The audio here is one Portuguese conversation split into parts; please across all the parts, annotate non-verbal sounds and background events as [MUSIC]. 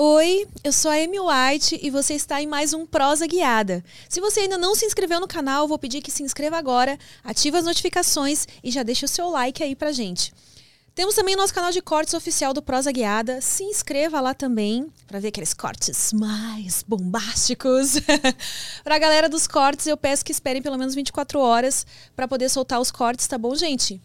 Oi, eu sou a Amy White e você está em mais um Prosa Guiada. Se você ainda não se inscreveu no canal, vou pedir que se inscreva agora, ative as notificações e já deixe o seu like aí pra gente. Temos também o nosso canal de cortes oficial do Prosa Guiada. Se inscreva lá também para ver aqueles cortes mais bombásticos. [LAUGHS] para a galera dos cortes, eu peço que esperem pelo menos 24 horas para poder soltar os cortes, tá bom, gente?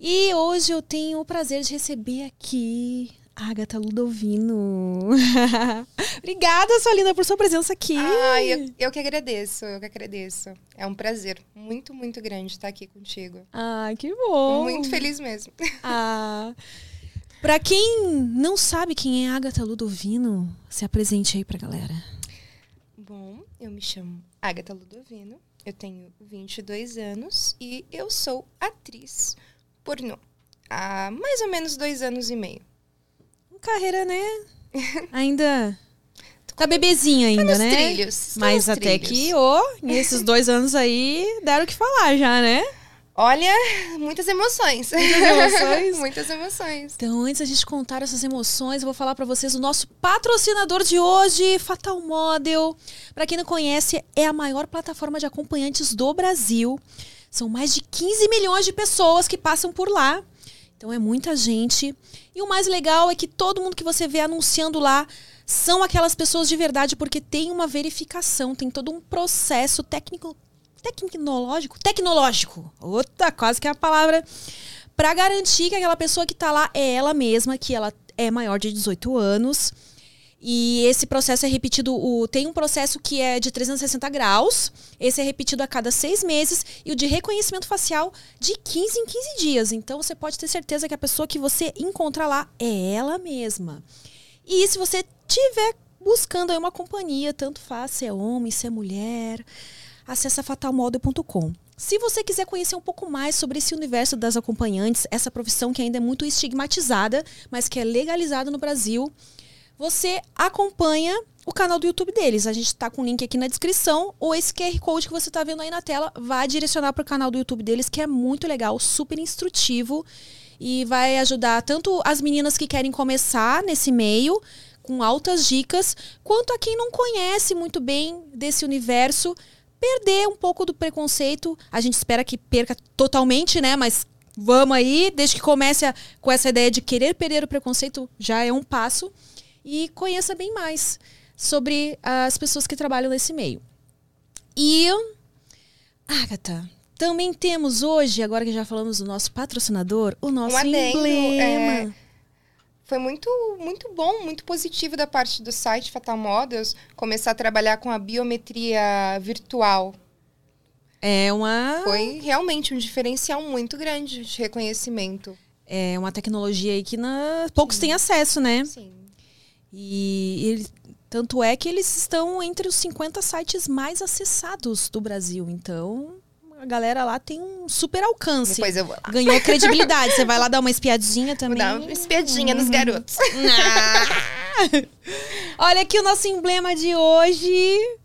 E hoje eu tenho o prazer de receber aqui Agatha Ludovino. [LAUGHS] Obrigada, sua linda, por sua presença aqui. Ai, eu, eu que agradeço, eu que agradeço. É um prazer muito, muito grande estar aqui contigo. Ai, que bom. Muito feliz mesmo. [LAUGHS] Ah. Pra quem não sabe quem é Agatha Ludovino, se apresente aí pra galera. Bom, eu me chamo Agatha Ludovino, eu tenho 22 anos e eu sou atriz pornô há mais ou menos dois anos e meio carreira, né? [LAUGHS] Ainda. Tá bebezinha ainda, né? Trilhos, Mas até trilhos. que, ô, nesses [LAUGHS] dois anos aí, deram o que falar já, né? Olha, muitas emoções. Muitas emoções? [LAUGHS] muitas emoções. Então, antes da gente contar essas emoções, eu vou falar pra vocês o nosso patrocinador de hoje, Fatal Model. Pra quem não conhece, é a maior plataforma de acompanhantes do Brasil. São mais de 15 milhões de pessoas que passam por lá. Então é muita gente. E o mais legal é que todo mundo que você vê anunciando lá são aquelas pessoas de verdade, porque tem uma verificação, tem todo um processo técnico, tecnológico, tecnológico. Outra, quase que é a palavra. Para garantir que aquela pessoa que está lá é ela mesma, que ela é maior de 18 anos. E esse processo é repetido. O, tem um processo que é de 360 graus. Esse é repetido a cada seis meses. E o de reconhecimento facial de 15 em 15 dias. Então você pode ter certeza que a pessoa que você encontra lá é ela mesma. E se você tiver buscando aí uma companhia, tanto faz se é homem, se é mulher, acessa fatalmodel.com. Se você quiser conhecer um pouco mais sobre esse universo das acompanhantes, essa profissão que ainda é muito estigmatizada, mas que é legalizada no Brasil, você acompanha o canal do YouTube deles. A gente está com o link aqui na descrição, ou esse QR Code que você está vendo aí na tela vai direcionar para o canal do YouTube deles, que é muito legal, super instrutivo e vai ajudar tanto as meninas que querem começar nesse meio, com altas dicas, quanto a quem não conhece muito bem desse universo, perder um pouco do preconceito. A gente espera que perca totalmente, né? Mas vamos aí, desde que comece a, com essa ideia de querer perder o preconceito, já é um passo e conheça bem mais sobre as pessoas que trabalham nesse meio. E, Agatha, também temos hoje, agora que já falamos do nosso patrocinador, o nosso Um adendo, emblema. é, Foi muito, muito bom, muito positivo da parte do site Fatal Models começar a trabalhar com a biometria virtual. É uma, Foi realmente um diferencial muito grande de reconhecimento. é uma tecnologia aí que na- poucos têm acesso, né? Sim. E ele- tanto é que eles estão entre os 50 sites mais acessados do Brasil. Então, a galera lá tem um super alcance. Depois eu vou lá. Ganhou [LAUGHS] credibilidade. Você vai lá dar uma espiadinha Vou também. dar uma espiadinha nos garotos. Ah! [LAUGHS] Olha aqui o nosso emblema de hoje.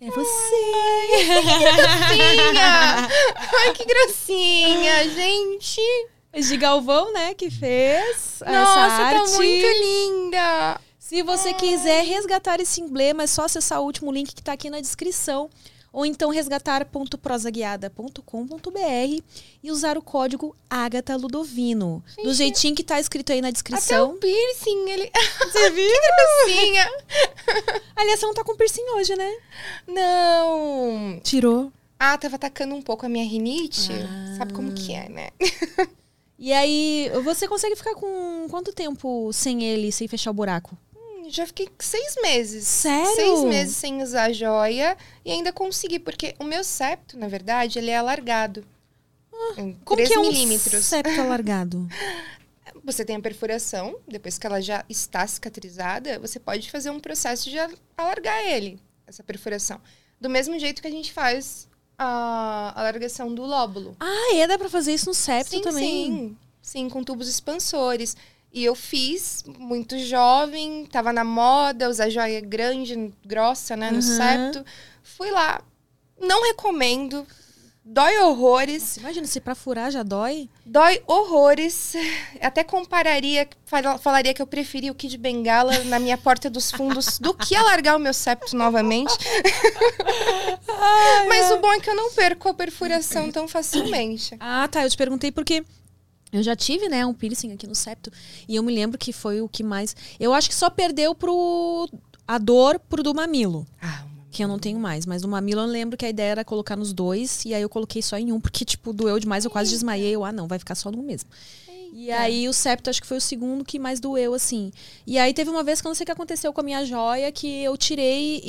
É você. Gracinha! [LAUGHS] Ai, que gracinha, gente! De Galvão, né, que fez essa Nossa, arte. tá muito linda! Se você quiser resgatar esse emblema, é só acessar o último link que está aqui na descrição. Ou então resgatar.prosaguiada.com.br e usar o código Agatha Ludovino. Do jeitinho que tá escrito aí na Até descrição. o piercing, ele... [LAUGHS] Você viu? Gracinha! Aliás, você não tá com piercing hoje, né? Não! Tirou. Ah, tava atacando um pouco a minha rinite. Ah. Sabe como que é, né? E aí, você consegue ficar com quanto tempo sem ele, sem fechar o buraco? Já fiquei seis meses. Sério? Seis meses sem usar joia e ainda consegui, porque o meu septo, na verdade, ele é alargado. Ah, Como 3 que é um milímetros. septo alargado? [LAUGHS] Você tem a perfuração, depois que ela já está cicatrizada, você pode fazer um processo de alargar ele, essa perfuração. Do mesmo jeito que a gente faz a alargação do lóbulo. Ah, é? Dá pra fazer isso no septo sim, também? sim. Sim, com tubos expansores. E eu fiz muito jovem, tava na moda, usar joia grande, grossa, né, no Uhum. septo. Fui lá. Não recomendo. Dói horrores. Nossa, imagina, se pra furar já dói. Dói horrores. Até compararia, fala- falaria que eu preferia o Kid Bengala na minha porta dos fundos do que [LAUGHS] alargar o meu septo novamente. Mas o bom é que eu não perco a perfuração tão facilmente. Ah, tá. Eu te perguntei porque eu já tive, né, um piercing aqui no septo. E eu me lembro que foi o que mais. Eu acho que só perdeu pro. A dor pro do mamilo. Ah, Que eu não tenho mais. Mas do mamilo eu lembro que a ideia era colocar nos dois. E aí eu coloquei só em um, porque, tipo, doeu demais. Eu quase desmaiei. Eu, ah, não, vai ficar só num mesmo. E aí o septo acho que foi o segundo que mais doeu, assim. E aí teve uma vez que eu não sei o que aconteceu com a minha joia, que eu tirei